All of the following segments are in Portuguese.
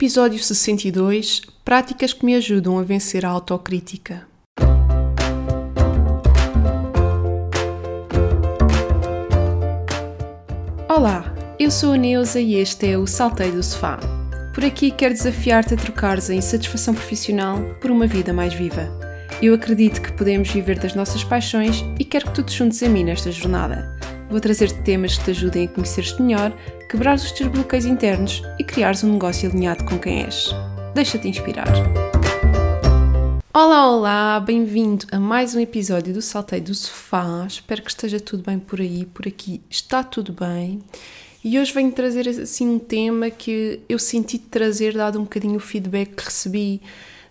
Episódio 62 Práticas que me ajudam a vencer a autocrítica. Olá, eu sou a Neuza e este é o Saltei do Sofá. Por aqui quero desafiar-te a trocares a insatisfação profissional por uma vida mais viva. Eu acredito que podemos viver das nossas paixões e quero que tu te juntes a mim nesta jornada. Vou trazer-te temas que te ajudem a conhecer-te melhor, quebrar os teus bloqueios internos e criares um negócio alinhado com quem és. Deixa-te inspirar. Olá, olá, bem-vindo a mais um episódio do Saltei do Sofá. Espero que esteja tudo bem por aí, por aqui está tudo bem. E hoje venho trazer assim um tema que eu senti de trazer, dado um bocadinho o feedback que recebi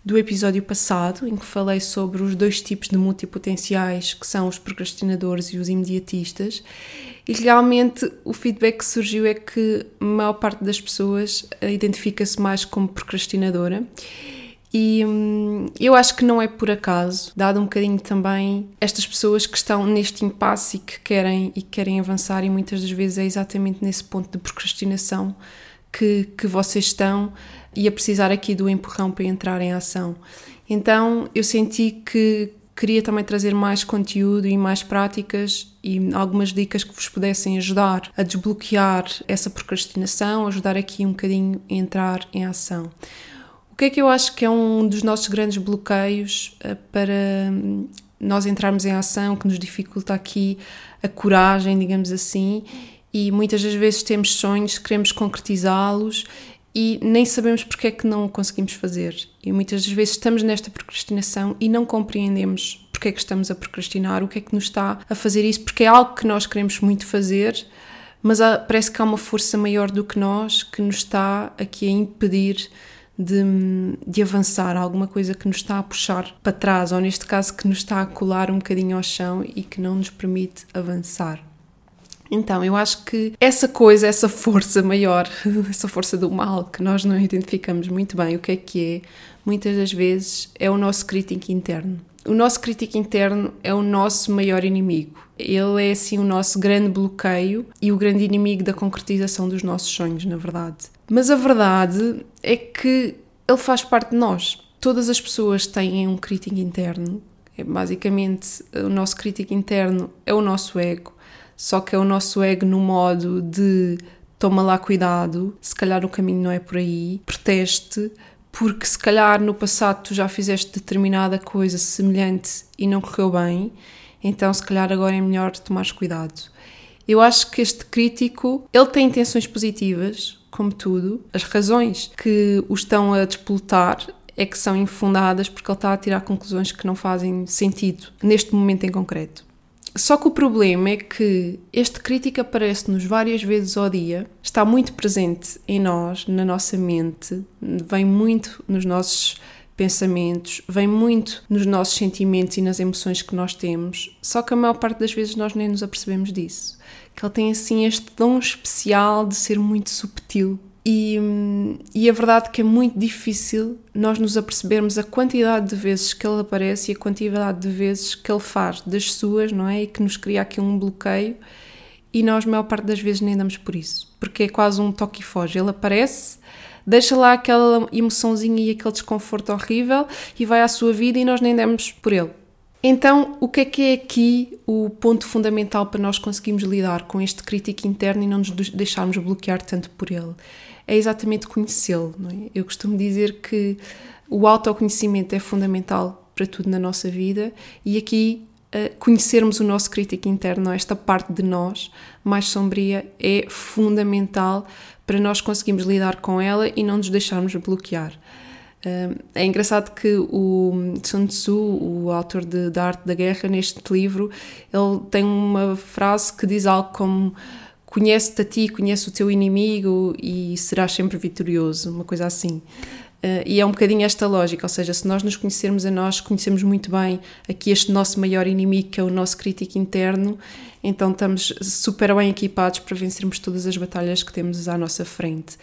do episódio passado, em que falei sobre os dois tipos de multipotenciais, que são os procrastinadores e os imediatistas. E realmente o feedback que surgiu é que a maior parte das pessoas identifica-se mais como procrastinadora. E hum, eu acho que não é por acaso, dado um bocadinho também estas pessoas que estão neste impasse e que querem e querem avançar, e muitas das vezes é exatamente nesse ponto de procrastinação que, que vocês estão e a precisar aqui do empurrão para entrar em ação. Então eu senti que queria também trazer mais conteúdo e mais práticas e algumas dicas que vos pudessem ajudar a desbloquear essa procrastinação, ajudar aqui um bocadinho a entrar em ação. O que é que eu acho que é um dos nossos grandes bloqueios eh, para hum, nós entrarmos em ação, que nos dificulta aqui a coragem, digamos assim, e muitas das vezes temos sonhos, queremos concretizá-los e nem sabemos porque é que não o conseguimos fazer. E muitas das vezes estamos nesta procrastinação e não compreendemos porque é que estamos a procrastinar, o que é que nos está a fazer isso, porque é algo que nós queremos muito fazer, mas há, parece que há uma força maior do que nós que nos está aqui a impedir de, de, avançar, alguma coisa que nos está a puxar para trás, ou neste caso que nos está a colar um bocadinho ao chão e que não nos permite avançar. Então, eu acho que essa coisa, essa força maior, essa força do mal que nós não identificamos muito bem o que é que é, muitas das vezes é o nosso crítico interno. O nosso crítico interno é o nosso maior inimigo. Ele é assim o nosso grande bloqueio e o grande inimigo da concretização dos nossos sonhos, na verdade. Mas a verdade é que ele faz parte de nós. Todas as pessoas têm um crítico interno. É basicamente, o nosso crítico interno é o nosso ego só que é o nosso ego no modo de toma lá cuidado, se calhar o caminho não é por aí, proteste, porque se calhar no passado tu já fizeste determinada coisa semelhante e não correu bem, então se calhar agora é melhor tomares cuidado. Eu acho que este crítico, ele tem intenções positivas, como tudo, as razões que o estão a despoletar é que são infundadas porque ele está a tirar conclusões que não fazem sentido neste momento em concreto. Só que o problema é que este crítico aparece-nos várias vezes ao dia, está muito presente em nós, na nossa mente, vem muito nos nossos pensamentos, vem muito nos nossos sentimentos e nas emoções que nós temos, só que a maior parte das vezes nós nem nos apercebemos disso. Que ele tem assim este dom especial de ser muito subtil e, e a verdade é que é muito difícil nós nos apercebermos a quantidade de vezes que ele aparece e a quantidade de vezes que ele faz das suas, não é? E que nos cria aqui um bloqueio e nós, a maior parte das vezes, nem damos por isso, porque é quase um toque e foge. Ele aparece, deixa lá aquela emoçãozinha e aquele desconforto horrível e vai à sua vida e nós nem damos por ele. Então, o que é que é aqui o ponto fundamental para nós conseguirmos lidar com este crítico interno e não nos deixarmos bloquear tanto por ele? É exatamente conhecê-lo. É? Eu costumo dizer que o autoconhecimento é fundamental para tudo na nossa vida e aqui uh, conhecermos o nosso crítico interno, esta parte de nós mais sombria, é fundamental para nós conseguirmos lidar com ela e não nos deixarmos bloquear. É engraçado que o Sun Tzu, o autor de, da Arte da Guerra, neste livro, ele tem uma frase que diz algo como conhece-te a ti, conhece o teu inimigo e serás sempre vitorioso, uma coisa assim. Uh, e é um bocadinho esta lógica, ou seja, se nós nos conhecermos a nós, conhecemos muito bem aqui este nosso maior inimigo, que é o nosso crítico interno, então estamos super bem equipados para vencermos todas as batalhas que temos à nossa frente.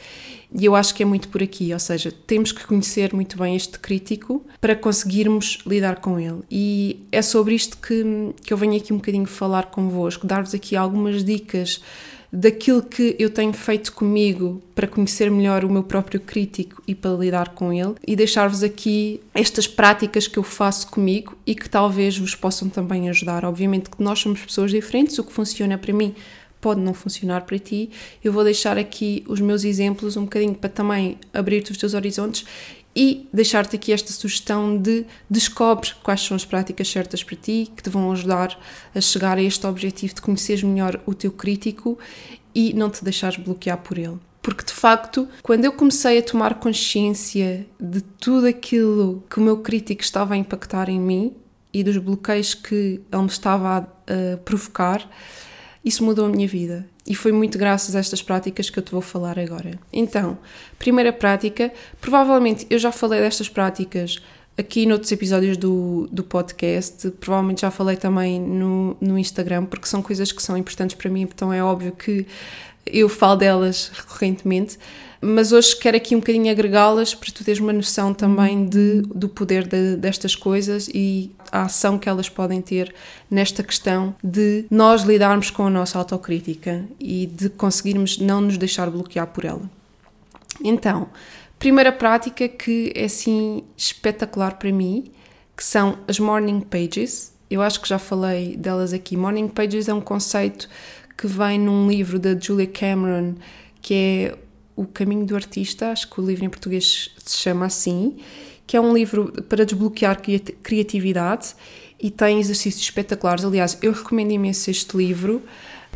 E eu acho que é muito por aqui, ou seja, temos que conhecer muito bem este crítico para conseguirmos lidar com ele. E é sobre isto que, que eu venho aqui um bocadinho falar convosco, dar-vos aqui algumas dicas daquilo que eu tenho feito comigo para conhecer melhor o meu próprio crítico e para lidar com ele, e deixar-vos aqui estas práticas que eu faço comigo e que talvez vos possam também ajudar. Obviamente que nós somos pessoas diferentes, o que funciona para mim pode não funcionar para ti. Eu vou deixar aqui os meus exemplos um bocadinho para também abrir-te os teus horizontes e deixar-te aqui esta sugestão de descobre quais são as práticas certas para ti que te vão ajudar a chegar a este objetivo de conheceres melhor o teu crítico e não te deixares bloquear por ele. Porque de facto, quando eu comecei a tomar consciência de tudo aquilo que o meu crítico estava a impactar em mim e dos bloqueios que ele me estava a, provocar, isso mudou a minha vida e foi muito graças a estas práticas que eu te vou falar agora. Então, primeira prática, provavelmente eu já falei destas práticas aqui noutros episódios do, do podcast, provavelmente já falei também no, no Instagram, porque são coisas que são importantes para mim, então é óbvio que eu falo delas recorrentemente mas hoje quero aqui um bocadinho agregá-las para tu teres uma noção também de, do poder de, destas coisas e a ação que elas podem ter nesta questão de nós lidarmos com a nossa autocrítica e de conseguirmos não nos deixar bloquear por ela. Então, primeira prática que é assim espetacular para mim, que são as morning pages. Eu acho que já falei delas aqui. Morning pages é um conceito que vem num livro da Julia Cameron, que é o Caminho do Artista, acho que o livro em português se chama assim, que é um livro para desbloquear criatividade e tem exercícios espetaculares. Aliás, eu recomendo imenso este livro.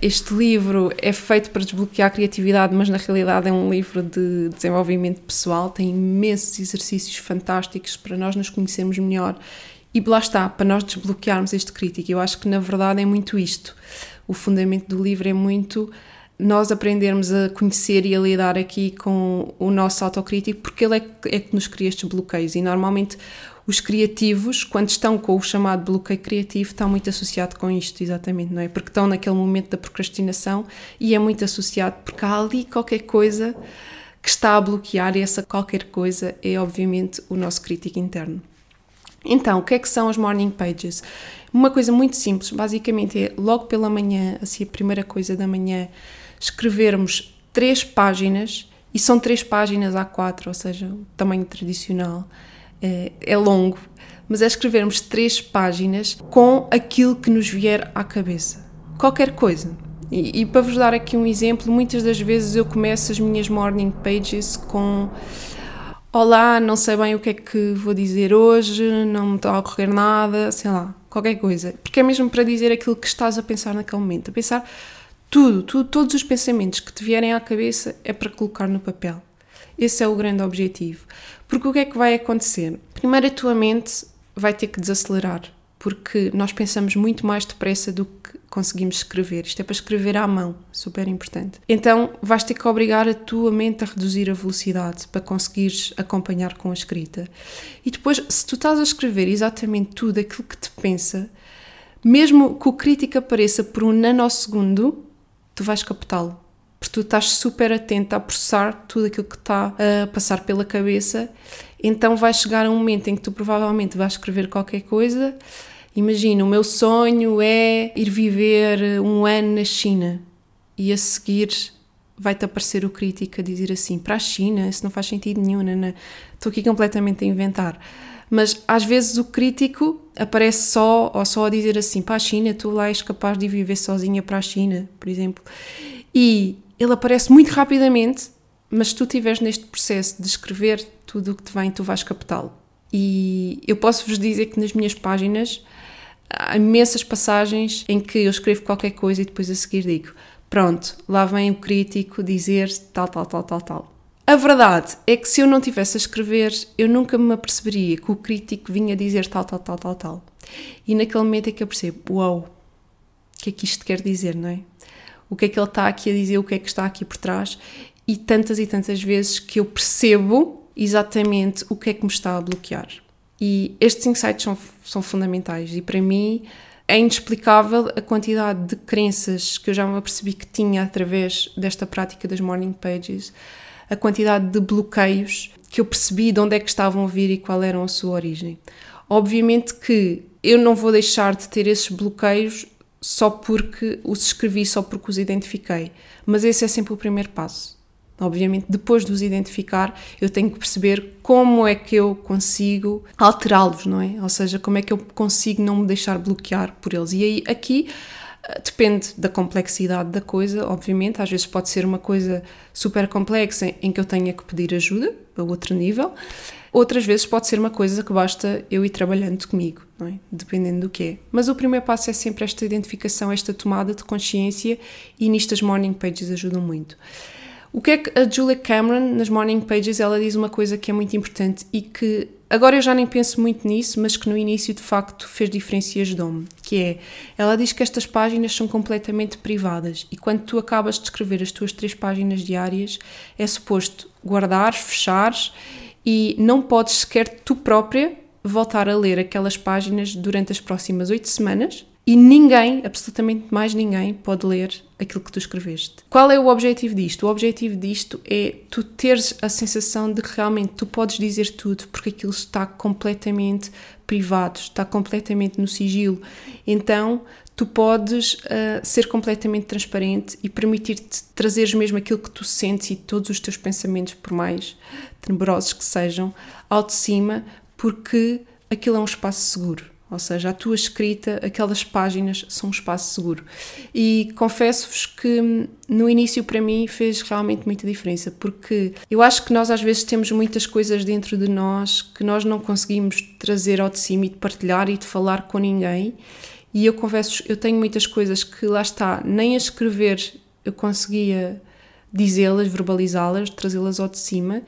Este livro é feito para desbloquear a criatividade, mas na realidade é um livro de desenvolvimento pessoal, tem imensos exercícios fantásticos para nós nos conhecermos melhor e lá está, para nós desbloquearmos este crítico. Eu acho que na verdade é muito isto. O fundamento do livro é muito nós aprendermos a conhecer e a lidar aqui com o nosso autocrítico, porque ele é, é que nos cria estes bloqueios. E normalmente os criativos, quando estão com o chamado bloqueio criativo, estão muito associado com isto, exatamente, não é? Porque estão naquele momento da procrastinação e é muito associado porque há ali qualquer coisa que está a bloquear e essa qualquer coisa é obviamente o nosso crítico interno. Então, o que é que são as morning pages? Uma coisa muito simples, basicamente é logo pela manhã, assim a primeira coisa da manhã, escrevermos três páginas, e são três páginas A4, ou seja, o tamanho tradicional, é, é longo, mas é escrevermos três páginas com aquilo que nos vier à cabeça. Qualquer coisa. E, e, para vos dar aqui um exemplo, muitas das vezes eu começo as minhas morning pages com Olá, não sei bem o que é que vou dizer hoje, não me está a ocorrer nada, sei lá, qualquer coisa. Porque é mesmo para dizer aquilo que estás a pensar naquele momento, a pensar tudo, tudo, todos os pensamentos que te vierem à cabeça é para colocar no papel. Esse é o grande objetivo. Porque o que é que vai acontecer? Primeiro, a tua mente vai ter que desacelerar, porque nós pensamos muito mais depressa do que conseguimos escrever. Isto é para escrever à mão, super importante. Então, vais ter que obrigar a tua mente a reduzir a velocidade para conseguires acompanhar com a escrita. E depois, se tu estás a escrever exatamente tudo aquilo que te pensa, mesmo que o crítico apareça por um nanosegundo, tu vais captá-lo. Porque tu estás super atento a processar tudo aquilo que está a passar pela cabeça. Então vai chegar um momento em que tu provavelmente vais escrever qualquer coisa. Imagina, o meu sonho é ir viver um ano na China e a seguir vai-te aparecer o crítico a dizer assim: para a China, isso não faz sentido nenhum, não. estou aqui completamente a inventar. Mas às vezes o crítico aparece só, ou só a dizer assim: para a China, tu lá és capaz de viver sozinha para a China, por exemplo. E ele aparece muito rapidamente, mas se tu estiveres neste processo de escrever tudo o que te vem, tu vais captá-lo. E eu posso vos dizer que nas minhas páginas há imensas passagens em que eu escrevo qualquer coisa e depois a seguir digo: pronto, lá vem o crítico dizer tal, tal, tal, tal, tal. A verdade é que se eu não tivesse a escrever, eu nunca me aperceberia que o crítico vinha dizer tal, tal, tal, tal, tal. E naquele momento é que eu percebo: uau, o que é que isto quer dizer, não é? O que é que ele está aqui a dizer, o que é que está aqui por trás? E tantas e tantas vezes que eu percebo exatamente o que é que me está a bloquear. E estes insights são, são fundamentais e para mim é inexplicável a quantidade de crenças que eu já me apercebi que tinha através desta prática das morning pages, a quantidade de bloqueios que eu percebi de onde é que estavam a vir e qual era a sua origem. Obviamente que eu não vou deixar de ter esses bloqueios só porque os escrevi, só porque os identifiquei. Mas esse é sempre o primeiro passo. Obviamente, depois de os identificar, eu tenho que perceber como é que eu consigo alterá-los, não é? Ou seja, como é que eu consigo não me deixar bloquear por eles. E aí, aqui, depende da complexidade da coisa, obviamente. Às vezes pode ser uma coisa super complexa em que eu tenha que pedir ajuda a outro nível. Outras vezes pode ser uma coisa que basta eu ir trabalhando comigo, é? dependendo do que é. Mas o primeiro passo é sempre esta identificação, esta tomada de consciência e nisto as morning pages ajudam muito. O que é que a Julia Cameron, nas Morning Pages, ela diz uma coisa que é muito importante e que agora eu já nem penso muito nisso, mas que no início de facto fez diferença e ajudou-me, que é, ela diz que estas páginas são completamente privadas e quando tu acabas de escrever as tuas três páginas diárias, é suposto guardar, fechar e não podes sequer tu própria voltar a ler aquelas páginas durante as próximas oito semanas e ninguém, absolutamente mais ninguém, pode ler aquilo que tu escreveste. Qual é o objetivo disto? O objetivo disto é tu teres a sensação de que realmente tu podes dizer tudo porque aquilo está completamente privado, está completamente no sigilo. Então tu podes uh, ser completamente transparente e permitir-te trazeres mesmo aquilo que tu sentes e todos os teus pensamentos, por mais tenebrosos que sejam, ao de cima, porque aquilo é um espaço seguro. Ou seja, a tua escrita, aquelas páginas são um espaço seguro. E confesso-vos que hum, no início para mim fez realmente muita diferença, porque eu acho que nós às vezes temos muitas coisas dentro de nós que nós não conseguimos trazer ao de cima e de partilhar e de falar com ninguém. E eu confesso, eu tenho muitas coisas que lá está, nem a escrever eu conseguia dizê-las, verbalizá-las, trazê-las ao de cima.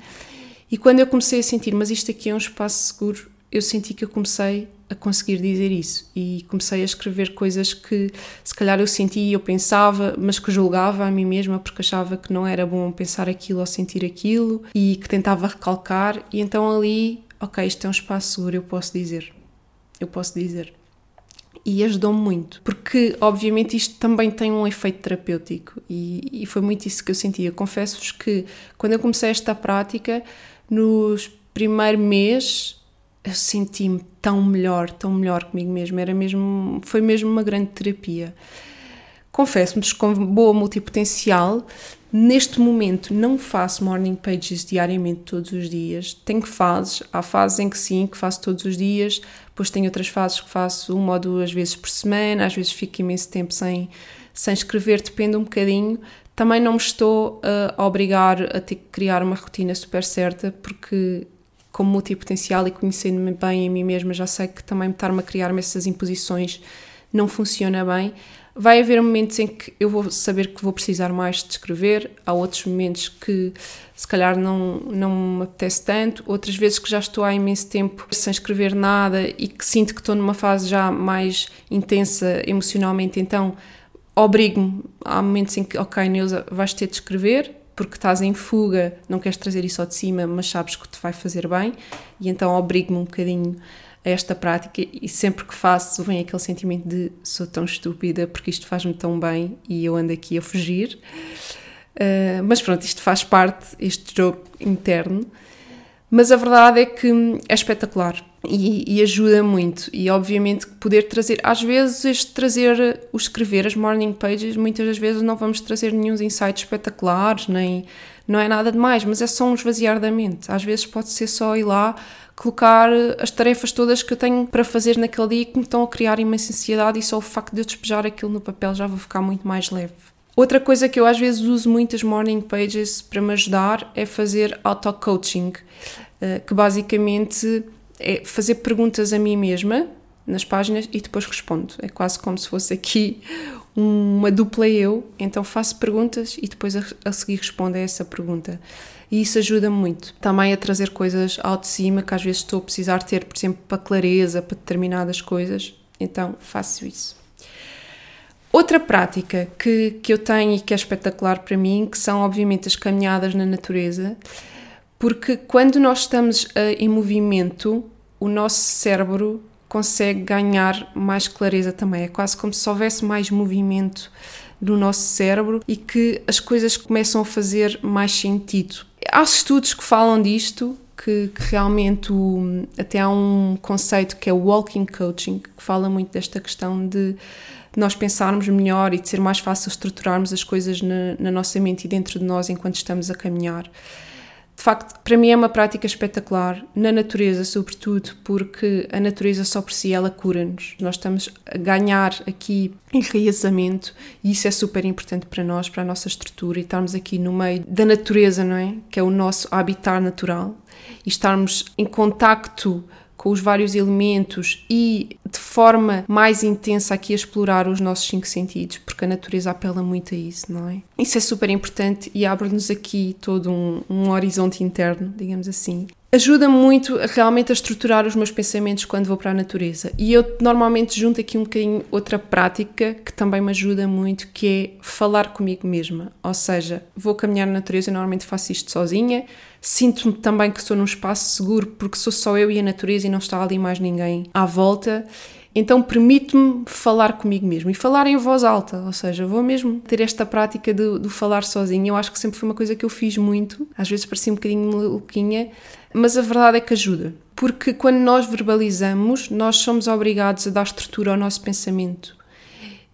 E quando eu comecei a sentir, mas isto aqui é um espaço seguro, eu senti que eu comecei a conseguir dizer isso e comecei a escrever coisas que se calhar eu sentia e eu pensava, mas que julgava a mim mesma porque achava que não era bom pensar aquilo ou sentir aquilo e que tentava recalcar e então ali, ok, isto é um espaço seguro, eu posso dizer. Eu posso dizer. E ajudou-me muito, porque obviamente isto também tem um efeito terapêutico e, e foi muito isso que eu sentia. Confesso-vos que quando eu comecei esta prática, nos primeiro mês eu senti-me tão melhor, tão melhor comigo mesmo. Era mesmo, foi mesmo uma grande terapia. Confesso-me, com boa multipotencial, neste momento não faço morning pages diariamente todos os dias. Tenho fases, há fases em que sim, que faço todos os dias, depois tenho outras fases que faço uma ou duas vezes por semana, às vezes fico imenso tempo sem, sem escrever, depende um bocadinho. Também não me estou uh, a obrigar a ter que criar uma rotina super certa, porque como multipotencial e conhecendo-me bem em mim mesma, já sei que também estar-me a criar-me essas imposições não funciona bem. Vai haver momentos em que eu vou saber que vou precisar mais de escrever, há outros momentos que se calhar não, não me apetece tanto, outras vezes que já estou há imenso tempo sem escrever nada e que sinto que estou numa fase já mais intensa emocionalmente, então obrigo-me. Há momentos em que, ok, Neuza, vais ter de escrever, porque estás em fuga, não queres trazer isso ao de cima, mas sabes que te vai fazer bem, e então obrigo-me um bocadinho a esta prática e sempre que faço vem aquele sentimento de sou tão estúpida porque isto faz-me tão bem e eu ando aqui a fugir. Uh, mas pronto, isto faz parte, este jogo interno. Mas a verdade é que é espetacular e, e, ajuda muito. E obviamente poder trazer, às vezes, este trazer, o escrever as morning pages, muitas das vezes não vamos trazer nenhum insights espetaculares, nem não é nada demais, mas é só um esvaziar da mente. Às vezes pode ser só ir lá colocar as tarefas todas que eu tenho para fazer naquele dia que me estão a criar imensa ansiedade e só o facto de eu despejar aquilo no papel já vou ficar muito mais leve. Outra coisa que eu às vezes uso muitas morning pages para me ajudar é fazer auto-coaching, eh, que basicamente é fazer perguntas a mim mesma nas páginas e depois respondo. É quase como se fosse aqui uma dupla eu, então faço perguntas e depois a, a seguir respondo a essa pergunta. E isso ajuda-me muito. Também a trazer coisas ao de cima que às vezes estou a precisar ter, por exemplo, para clareza, para determinadas coisas. Então faço isso. Outra prática que, que eu tenho e que é espetacular para mim, que são obviamente as caminhadas na natureza, porque quando nós estamos uh, em movimento, o nosso cérebro consegue ganhar mais clareza também. É quase como se houvesse mais movimento no nosso cérebro e que as coisas começam a fazer mais sentido. Há estudos que falam disto, que, que, realmente o, até há um conceito que é o walking coaching, que fala muito desta questão de nós pensarmos melhor e de ser mais fácil estruturarmos as coisas na, na nossa mente e dentro de nós enquanto estamos a caminhar. De facto, para mim é uma prática espetacular, na natureza, sobretudo, porque a natureza só por si ela cura-nos. Nós estamos a ganhar aqui enraizamento e isso é super importante para nós, para a nossa estrutura e estarmos aqui no meio da natureza, não é? Que é o nosso habitat natural e estarmos em contacto com os vários elementos e de forma mais intensa aqui a explorar os nossos cinco sentidos, porque a natureza apela muito a isso, não é? Isso é super importante e abre-nos aqui todo um, um horizonte interno, digamos assim, ajuda muito realmente a estruturar os meus pensamentos quando vou para a natureza. E eu normalmente junto aqui um bocadinho outra prática que também me ajuda muito, que é falar comigo mesma. Ou seja, vou caminhar na natureza, normalmente faço isto sozinha, sinto-me também que estou num espaço seguro porque sou só eu e a natureza e não está ali mais ninguém à volta. Então permite-me falar comigo mesmo e falar em voz alta, ou seja, vou mesmo ter esta prática de, de falar sozinha. Eu acho que sempre foi uma coisa que eu fiz muito, às vezes parecia um bocadinho maluquinha, mas a verdade é que ajuda. Porque quando nós verbalizamos, nós somos obrigados a dar estrutura ao nosso pensamento.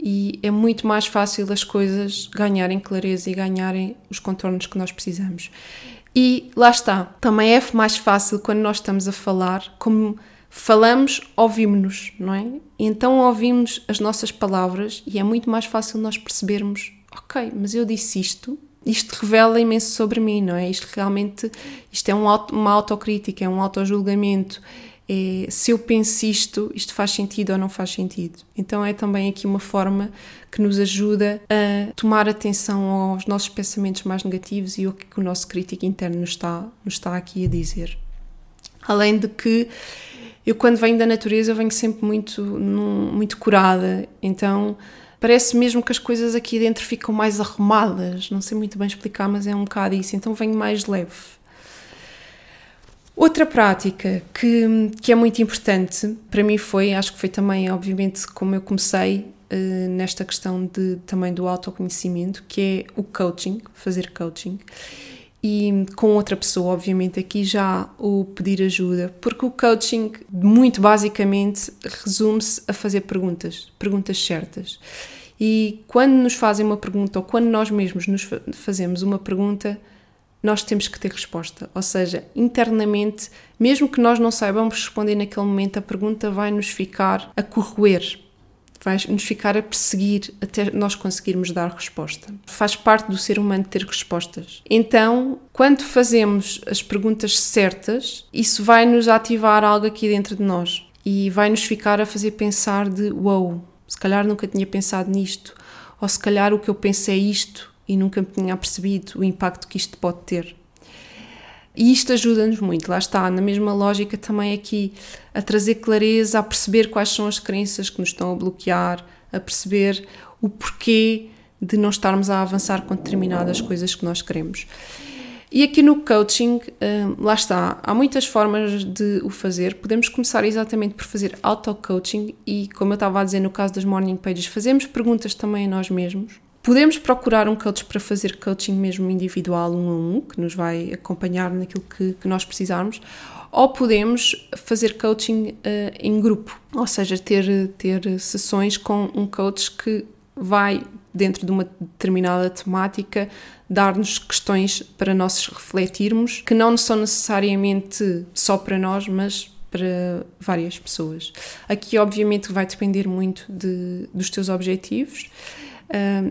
E é muito mais fácil as coisas ganharem clareza e ganharem os contornos que nós precisamos. E lá está, também é mais fácil quando nós estamos a falar, como falamos, ouvimos-nos, não é? Então ouvimos as nossas palavras e é muito mais fácil nós percebermos, ok, mas eu disse isto, isto revela imenso sobre mim, não é? Isto realmente, isto é um auto, uma autocrítica, é um autojulgamento, é, se eu penso isto, isto faz sentido ou não faz sentido. Então é também aqui uma forma que nos ajuda a tomar atenção aos nossos pensamentos mais negativos e o que o nosso crítico interno nos está, nos está aqui a dizer. Além de que eu quando venho da natureza venho sempre muito, muito curada, então parece mesmo que as coisas aqui dentro ficam mais arrumadas, não sei muito bem explicar, mas é um bocado isso, então venho mais leve. Outra prática que, que é muito importante para mim foi, acho que foi também, obviamente, como eu comecei uh, nesta questão de, também do autoconhecimento, que é o coaching, fazer coaching e com outra pessoa, obviamente, aqui já o pedir ajuda, porque o coaching, muito basicamente, resume-se a fazer perguntas, perguntas certas. E quando nos fazem uma pergunta, ou quando nós mesmos nos fazemos uma pergunta, nós temos que ter resposta. Ou seja, internamente, mesmo que nós não saibamos responder naquele momento, a pergunta vai nos ficar a corroer vai nos ficar a perseguir até nós conseguirmos dar resposta. Faz parte do ser humano ter respostas. Então, quando fazemos as perguntas certas, isso vai nos ativar algo aqui dentro de nós e vai nos ficar a fazer pensar de wow, se calhar nunca tinha pensado nisto, ou se calhar o que eu pensei é isto e nunca me tinha percebido o impacto que isto pode ter. E isto ajuda-nos muito, lá está, na mesma lógica também aqui, a trazer clareza, a perceber quais são as crenças que nos estão a bloquear, a perceber o porquê de não estarmos a avançar com determinadas coisas que nós queremos. E aqui no coaching, hum, lá está, há muitas formas de o fazer. Podemos começar exatamente por fazer auto-coaching e, como eu estava a dizer no caso das morning pages, fazemos perguntas também a nós mesmos Podemos procurar um coach para fazer coaching mesmo individual, um a um, que nos vai acompanhar naquilo que, que nós precisarmos, ou podemos fazer coaching uh, em grupo, ou seja, ter, ter sessões com um coach que vai, dentro de uma determinada temática, dar-nos questões para nós refletirmos, que não são necessariamente só para nós, mas para várias pessoas. Aqui, obviamente, vai depender muito de, dos teus objetivos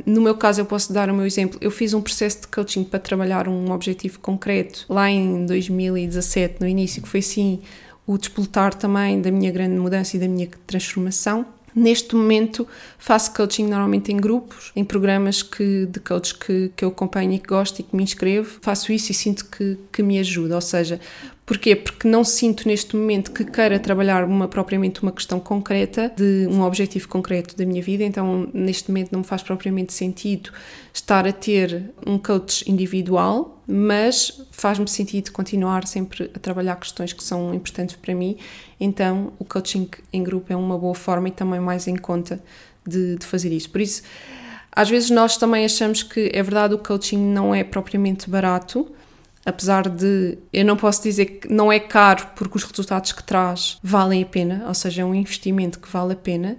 no meu caso, eu posso dar o meu exemplo. Eu fiz um processo de coaching para trabalhar um objetivo concreto lá em 2017, no início, que foi assim o despoltar também da minha grande mudança e da minha transformação. Neste momento faço coaching normalmente em grupos, em programas que, de coach que, que eu acompanho e que gosto e que me inscrevo. Faço isso e sinto que, que me ajuda, ou seja, Porquê? Porque não sinto neste momento que queira trabalhar uma, propriamente uma questão concreta, de um objetivo concreto da minha vida, então neste momento não me faz propriamente sentido estar a ter um coach individual, mas faz-me sentido continuar sempre a trabalhar questões que são importantes para mim, então o coaching em grupo é uma boa forma e também mais em conta de, de fazer isso. Por isso, às vezes nós também achamos que é verdade o coaching não é propriamente barato, apesar de eu não posso dizer que não é caro porque os resultados que traz valem a pena, ou seja, é um investimento que vale a pena,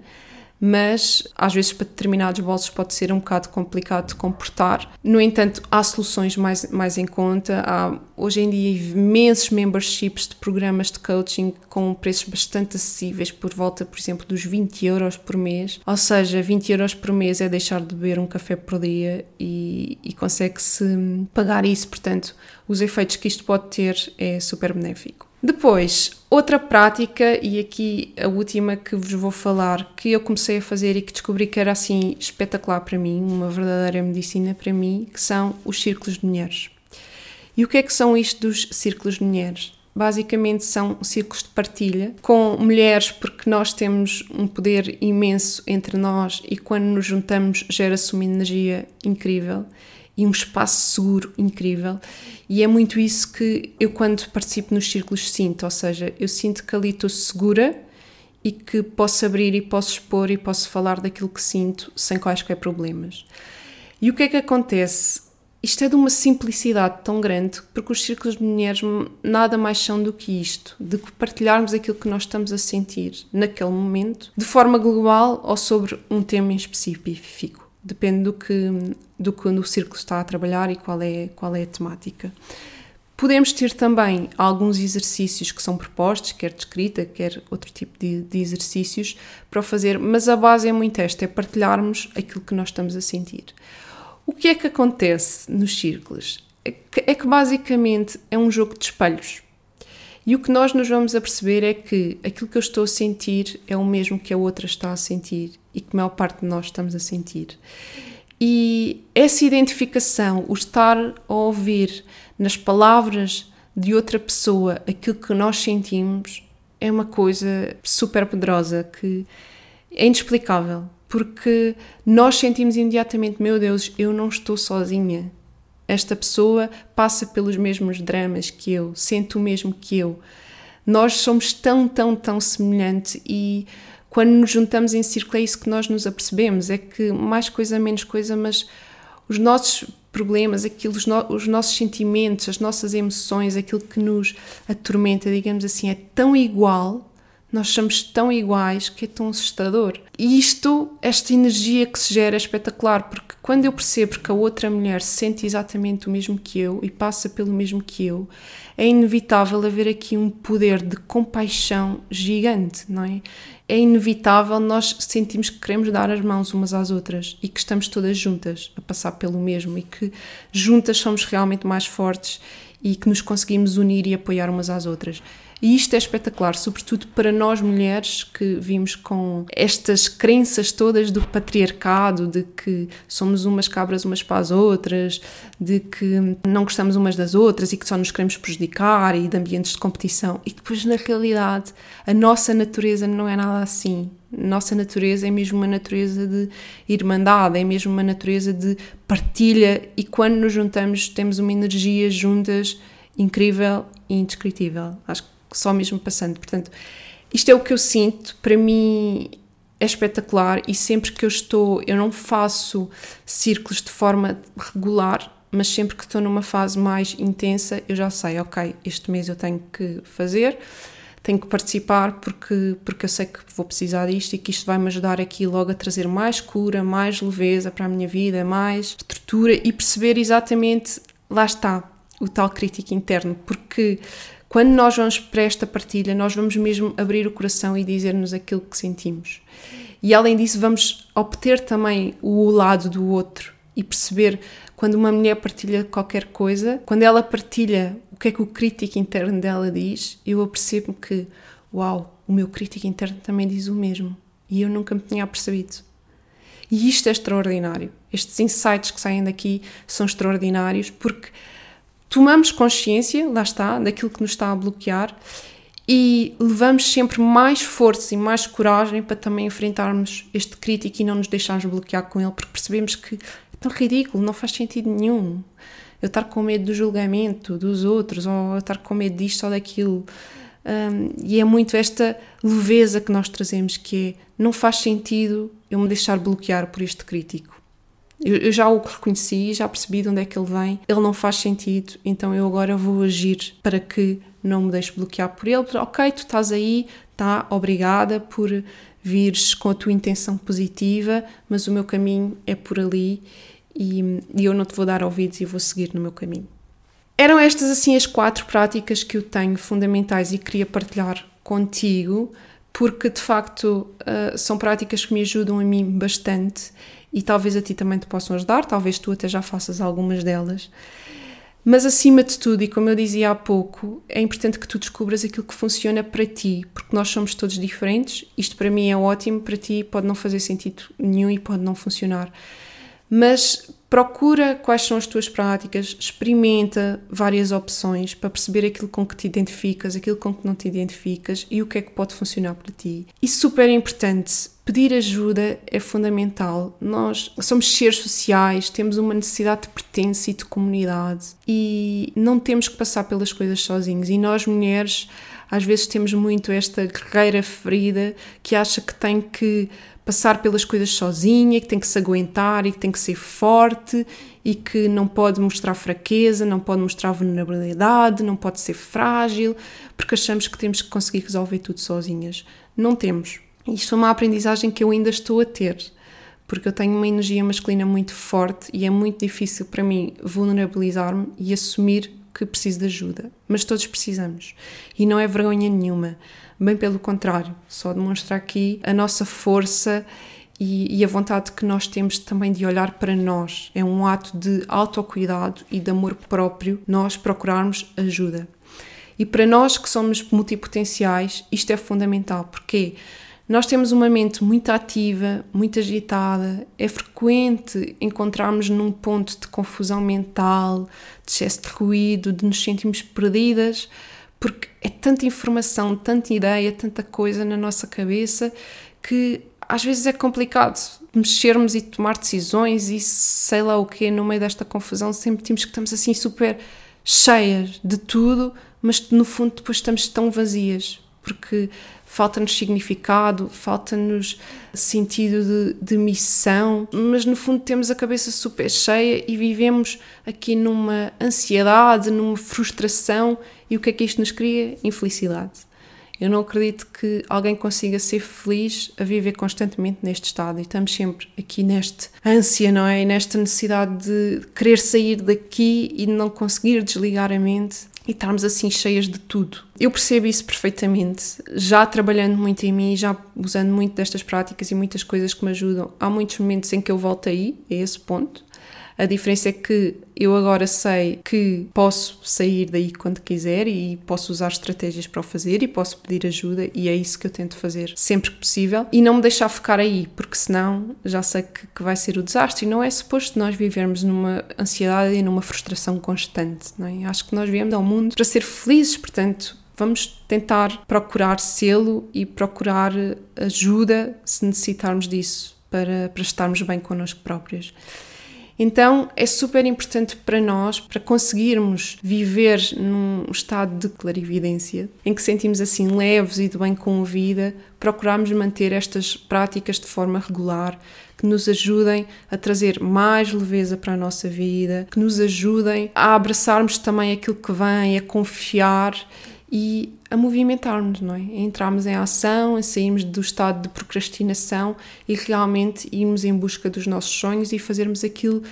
mas às vezes para determinados bolsos pode ser um bocado complicado de comportar. No entanto, há soluções mais, mais em conta. Há hoje em dia imensos memberships de programas de coaching com preços bastante acessíveis, por volta, por exemplo, dos 20 euros por mês. Ou seja, 20 euros por mês é deixar de beber um café por dia e, e consegue-se pagar isso. Portanto, os efeitos que isto pode ter é super benéfico. Depois, outra prática, e aqui a última que vos vou falar, que eu comecei a fazer e que descobri que era assim espetacular para mim, uma verdadeira medicina para mim, que são os círculos de mulheres. E o que é que são isto dos círculos de mulheres? Basicamente são círculos de partilha com mulheres, porque nós temos um poder imenso entre nós e quando nos juntamos gera-se uma energia incrível e um espaço seguro incrível. E é muito isso que eu, quando participo nos círculos, sinto. Ou seja, eu sinto que ali estou segura e que posso abrir e posso expor e posso falar daquilo que sinto sem quaisquer problemas. E o que é que acontece? Isto é de uma simplicidade tão grande, porque os círculos de mulheres nada mais são do que isto, de partilharmos aquilo que nós estamos a sentir naquele momento, de forma global ou sobre um tema em específico depende do que, do que o círculo está a trabalhar e qual é, qual é a temática. Podemos ter também alguns exercícios que são propostos, quer de escrita, quer outro tipo de, de exercícios para fazer, mas a base é muito esta, é partilharmos aquilo que nós estamos a sentir. O que é que acontece nos círculos? É que, é que basicamente é um jogo de espelhos. E o que nós nos vamos a perceber é que aquilo que eu estou a sentir é o mesmo que a outra está a sentir e que a maior parte de nós estamos a sentir. E essa identificação, o estar a ouvir nas palavras de outra pessoa aquilo que nós sentimos, é uma coisa super poderosa que é inexplicável, porque nós sentimos imediatamente: meu Deus, eu não estou sozinha, esta pessoa passa pelos mesmos dramas que eu, sente o mesmo que eu. Nós somos tão, tão, tão semelhantes e quando nos juntamos em círculo é isso que nós nos apercebemos, é que mais coisa, menos coisa, mas os nossos problemas, aquilo, os, no, os nossos sentimentos, as nossas emoções, aquilo que nos atormenta, digamos assim, é tão igual nós somos tão iguais que é tão assustador. E isto, esta energia que se gera é espetacular, porque quando eu percebo que a outra mulher sente exatamente o mesmo que eu e passa pelo mesmo que eu, é inevitável haver aqui um poder de compaixão gigante, não é? É inevitável nós sentimos que queremos dar as mãos umas às outras e que estamos todas juntas a passar pelo mesmo e que juntas somos realmente mais fortes e que nos conseguimos unir e apoiar umas às outras. E isto é espetacular, sobretudo para nós mulheres que vimos com estas crenças todas do patriarcado, de que somos umas cabras umas para as outras, de que não gostamos umas das outras e que só nos queremos prejudicar e de ambientes de competição. E depois, na realidade, a nossa natureza não é nada assim. Nossa natureza é mesmo uma natureza de irmandade, é mesmo uma natureza de partilha e quando nos juntamos temos uma energia juntas incrível e indescritível. Acho que só mesmo passando. Portanto, isto é o que eu sinto, para mim é espetacular e sempre que eu estou, eu não faço círculos de forma regular, mas sempre que estou numa fase mais intensa, eu já sei, ok, este mês eu tenho que fazer, tenho que participar porque, porque eu sei que vou precisar disto e que isto vai me ajudar aqui logo a trazer mais cura, mais leveza para a minha vida, mais estrutura e perceber exatamente, lá está, o tal crítico interno, porque quando nós vamos para esta partilha, nós vamos mesmo abrir o coração e dizer-nos aquilo que sentimos. E além disso, vamos obter também o lado do outro e perceber quando uma mulher partilha qualquer coisa, quando ela partilha o que é que o crítico interno dela diz, eu apercebo que, uau, o meu crítico interno também diz o mesmo. E eu nunca me tinha percebido. E isto é extraordinário. Estes insights que saem daqui são extraordinários porque tomamos consciência, lá está, daquilo que nos está a bloquear e levamos sempre mais força e mais coragem para também enfrentarmos este crítico e não nos deixarmos bloquear com ele, porque percebemos que é tão ridículo, não faz sentido nenhum. Eu estar com medo do julgamento dos outros, ou eu estar com medo disto ou daquilo. Um, e é muito esta leveza que nós trazemos, que é, não faz sentido eu me deixar bloquear por este crítico. Eu, eu, já o reconheci, já percebi de onde é que ele vem. Ele não faz sentido, então eu agora vou agir para que não me deixe bloquear por ele. Ok, tu estás aí, tá, obrigada por vires com a tua intenção positiva, mas o meu caminho é por ali e, e eu não te vou dar ouvidos e vou seguir no meu caminho. Eram estas assim as quatro práticas que eu tenho fundamentais e queria partilhar contigo, porque de facto uh, são práticas que me ajudam a mim bastante e talvez a ti também te possam ajudar, talvez tu até já faças algumas delas. Mas acima de tudo, e como eu dizia há pouco, é importante que tu descubras aquilo que funciona para ti, porque nós somos todos diferentes. Isto para mim é ótimo, para ti pode não fazer sentido nenhum e pode não funcionar. Mas procura quais são as tuas práticas, experimenta várias opções para perceber aquilo com que te identificas, aquilo com que não te identificas e o que é que pode funcionar para ti. E super importante, pedir ajuda é fundamental. Nós somos seres sociais, temos uma necessidade de pertença e de comunidade e não temos que passar pelas coisas sozinhos. E nós mulheres às vezes temos muito esta guerreira ferida que acha que tem que passar pelas coisas sozinha, que tem que se aguentar e que tem que ser forte e que não pode mostrar fraqueza, não pode mostrar vulnerabilidade, não pode ser frágil, porque achamos que temos que conseguir resolver tudo sozinhas. Não temos. Isto é uma aprendizagem que eu ainda estou a ter, porque eu tenho uma energia masculina muito forte e é muito difícil para mim vulnerabilizar-me e assumir que preciso de ajuda. Mas todos precisamos. E não é vergonha nenhuma. Bem pelo contrário, só demonstra aqui a nossa força e, e, a vontade que nós temos também de olhar para nós. É um ato de autocuidado e de amor próprio nós procurarmos ajuda. E para nós que somos multipotenciais, isto é fundamental, porque nós temos uma mente muito ativa, muito agitada, é frequente encontrarmos num ponto de confusão mental, de excesso de ruído, de nos sentirmos perdidas porque é tanta informação, tanta ideia, tanta coisa na nossa cabeça que às vezes é complicado mexermos e tomar decisões e sei lá o que no meio desta confusão sempre temos que estamos assim super cheias de tudo, mas no fundo depois estamos tão vazias porque falta-nos significado, falta-nos sentido de, de, missão, mas no fundo temos a cabeça super cheia e vivemos aqui numa ansiedade, numa frustração. E o que é que isto nos cria? Infelicidade. Eu não acredito que alguém consiga ser feliz a viver constantemente neste estado e estamos sempre aqui neste ânsia, não é? E nesta necessidade de querer sair daqui e não conseguir desligar a mente e estarmos assim cheias de tudo. Eu percebo isso perfeitamente, já trabalhando muito em mim, já usando muito destas práticas e muitas coisas que me ajudam. Há muitos momentos em que eu volto aí, a esse ponto, a diferença é que eu agora sei que posso sair daí quando quiser e posso usar estratégias para o fazer e posso pedir ajuda e é isso que eu tento fazer sempre que possível e não me deixar ficar aí, porque senão já sei que, que vai ser o desastre e não é suposto nós vivermos numa ansiedade e numa frustração constante, não é? Acho que nós viemos ao mundo para ser felizes, portanto, vamos tentar procurar selo e procurar ajuda se necessitarmos disso para, para estarmos bem connosco próprios. Então é super importante para nós, para conseguirmos viver num estado de clarividência, em que sentimos assim leves e de bem com a vida, procurarmos manter estas práticas de forma regular, que nos ajudem a trazer mais leveza para a nossa vida, que nos ajudem a abraçarmos também aquilo que vem, a confiar e a movimentarmos, não é? A entrarmos em ação, a sairmos do estado de procrastinação e realmente irmos em busca dos nossos sonhos e fazermos aquilo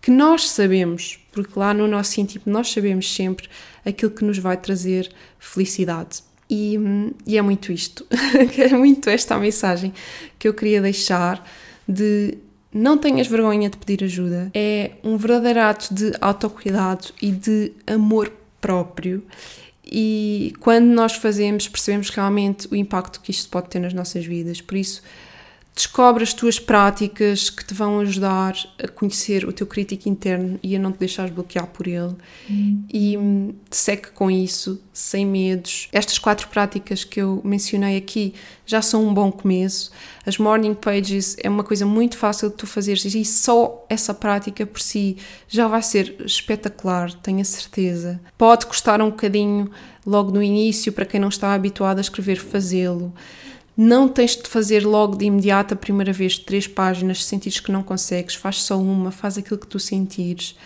que nós sabemos, porque lá no nosso íntimo nós sabemos sempre aquilo que nos vai trazer felicidade. E, e é muito isto, é muito esta mensagem que eu queria deixar de não tenhas vergonha de pedir ajuda. É um verdadeiro ato de autocuidado e de amor próprio e quando nós fazemos, percebemos realmente o impacto que isto pode ter nas nossas vidas. Por isso, descobre as tuas práticas que te vão ajudar a conhecer o teu crítico interno e a não te deixares bloquear por ele. Hum. E hum, segue com isso, sem medos. Estas quatro práticas que eu mencionei aqui já são um bom começo. As morning pages é uma coisa muito fácil de tu fazeres e só essa prática por si já vai ser espetacular, tenho a certeza. Pode custar um bocadinho logo no início para quem não está habituado a escrever, fazê-lo Não tens de fazer logo de imediato a primeira vez três páginas, se sentires que não consegues, faz só uma, faz aquilo que tu sentires,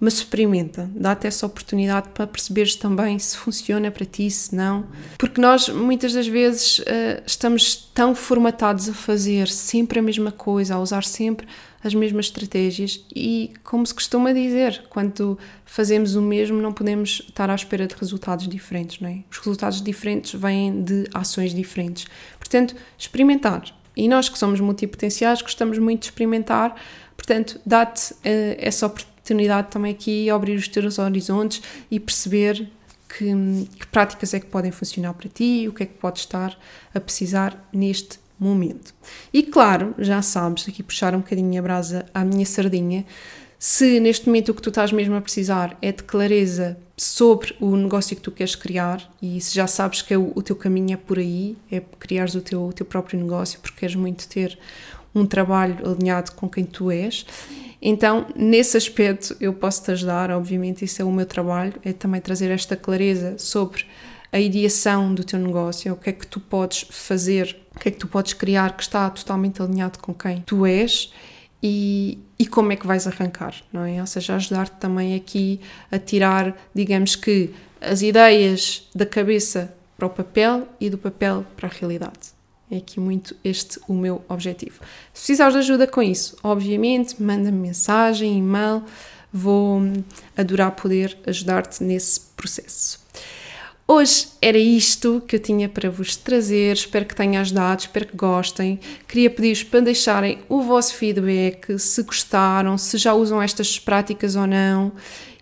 mas experimenta, dá-te essa oportunidade para perceberes também se funciona para ti, se não. Porque nós muitas das vezes uh, estamos tão formatados a fazer sempre a mesma coisa, a usar sempre as mesmas estratégias e, como se costuma dizer, quando fazemos o mesmo, não podemos estar à espera de resultados diferentes, não é? Os resultados diferentes vêm de ações diferentes. Portanto, experimentar. E nós que somos multipotenciais gostamos muito de experimentar, portanto, dá-te uh, essa oportunidade também aqui, abrir os teus horizontes e perceber que, que práticas é que podem funcionar para ti, o que é que podes estar a precisar neste momento. E claro, já sabes, aqui puxar um bocadinho a brasa à minha sardinha, se neste momento o que tu estás mesmo a precisar é de clareza sobre o negócio que tu queres criar e se já sabes que é o, o teu caminho é por aí, é criares o teu, o teu próprio negócio porque queres muito ter um trabalho alinhado com quem tu és, então nesse aspecto eu posso te ajudar, obviamente isso é o meu trabalho, é também trazer esta clareza sobre a ideação do teu negócio, o que é que tu podes fazer, o que é que tu podes criar que está totalmente alinhado com quem tu és e, e como é que vais arrancar, não é? Ou seja, ajudar-te também aqui a tirar, digamos que, as ideias da cabeça para o papel e do papel para a realidade. É aqui muito este o meu objetivo. Se precisares de ajuda com isso, obviamente, manda-me mensagem, e-mail, vou adorar poder ajudar-te nesse processo. Hoje era isto que eu tinha para vos trazer. Espero que tenha ajudado, espero que gostem. Queria pedir-vos para deixarem o vosso feedback, se gostaram, se já usam estas práticas ou não.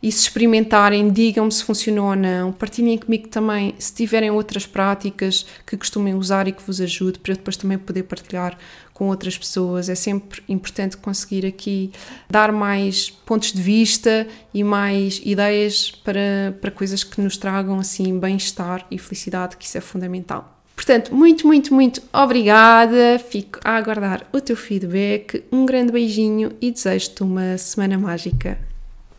E se experimentarem, digam-me se funcionou ou não. Partilhem comigo também se tiverem outras práticas que costumem usar e que vos ajude, para eu depois também poder partilhar com outras pessoas. É sempre importante conseguir aqui dar mais pontos de vista e mais ideias para, para coisas que nos tragam assim bem-estar e felicidade, que isso é fundamental. Portanto, muito, muito, muito obrigada. Fico a aguardar o teu feedback. Um grande beijinho e desejo-te uma semana mágica.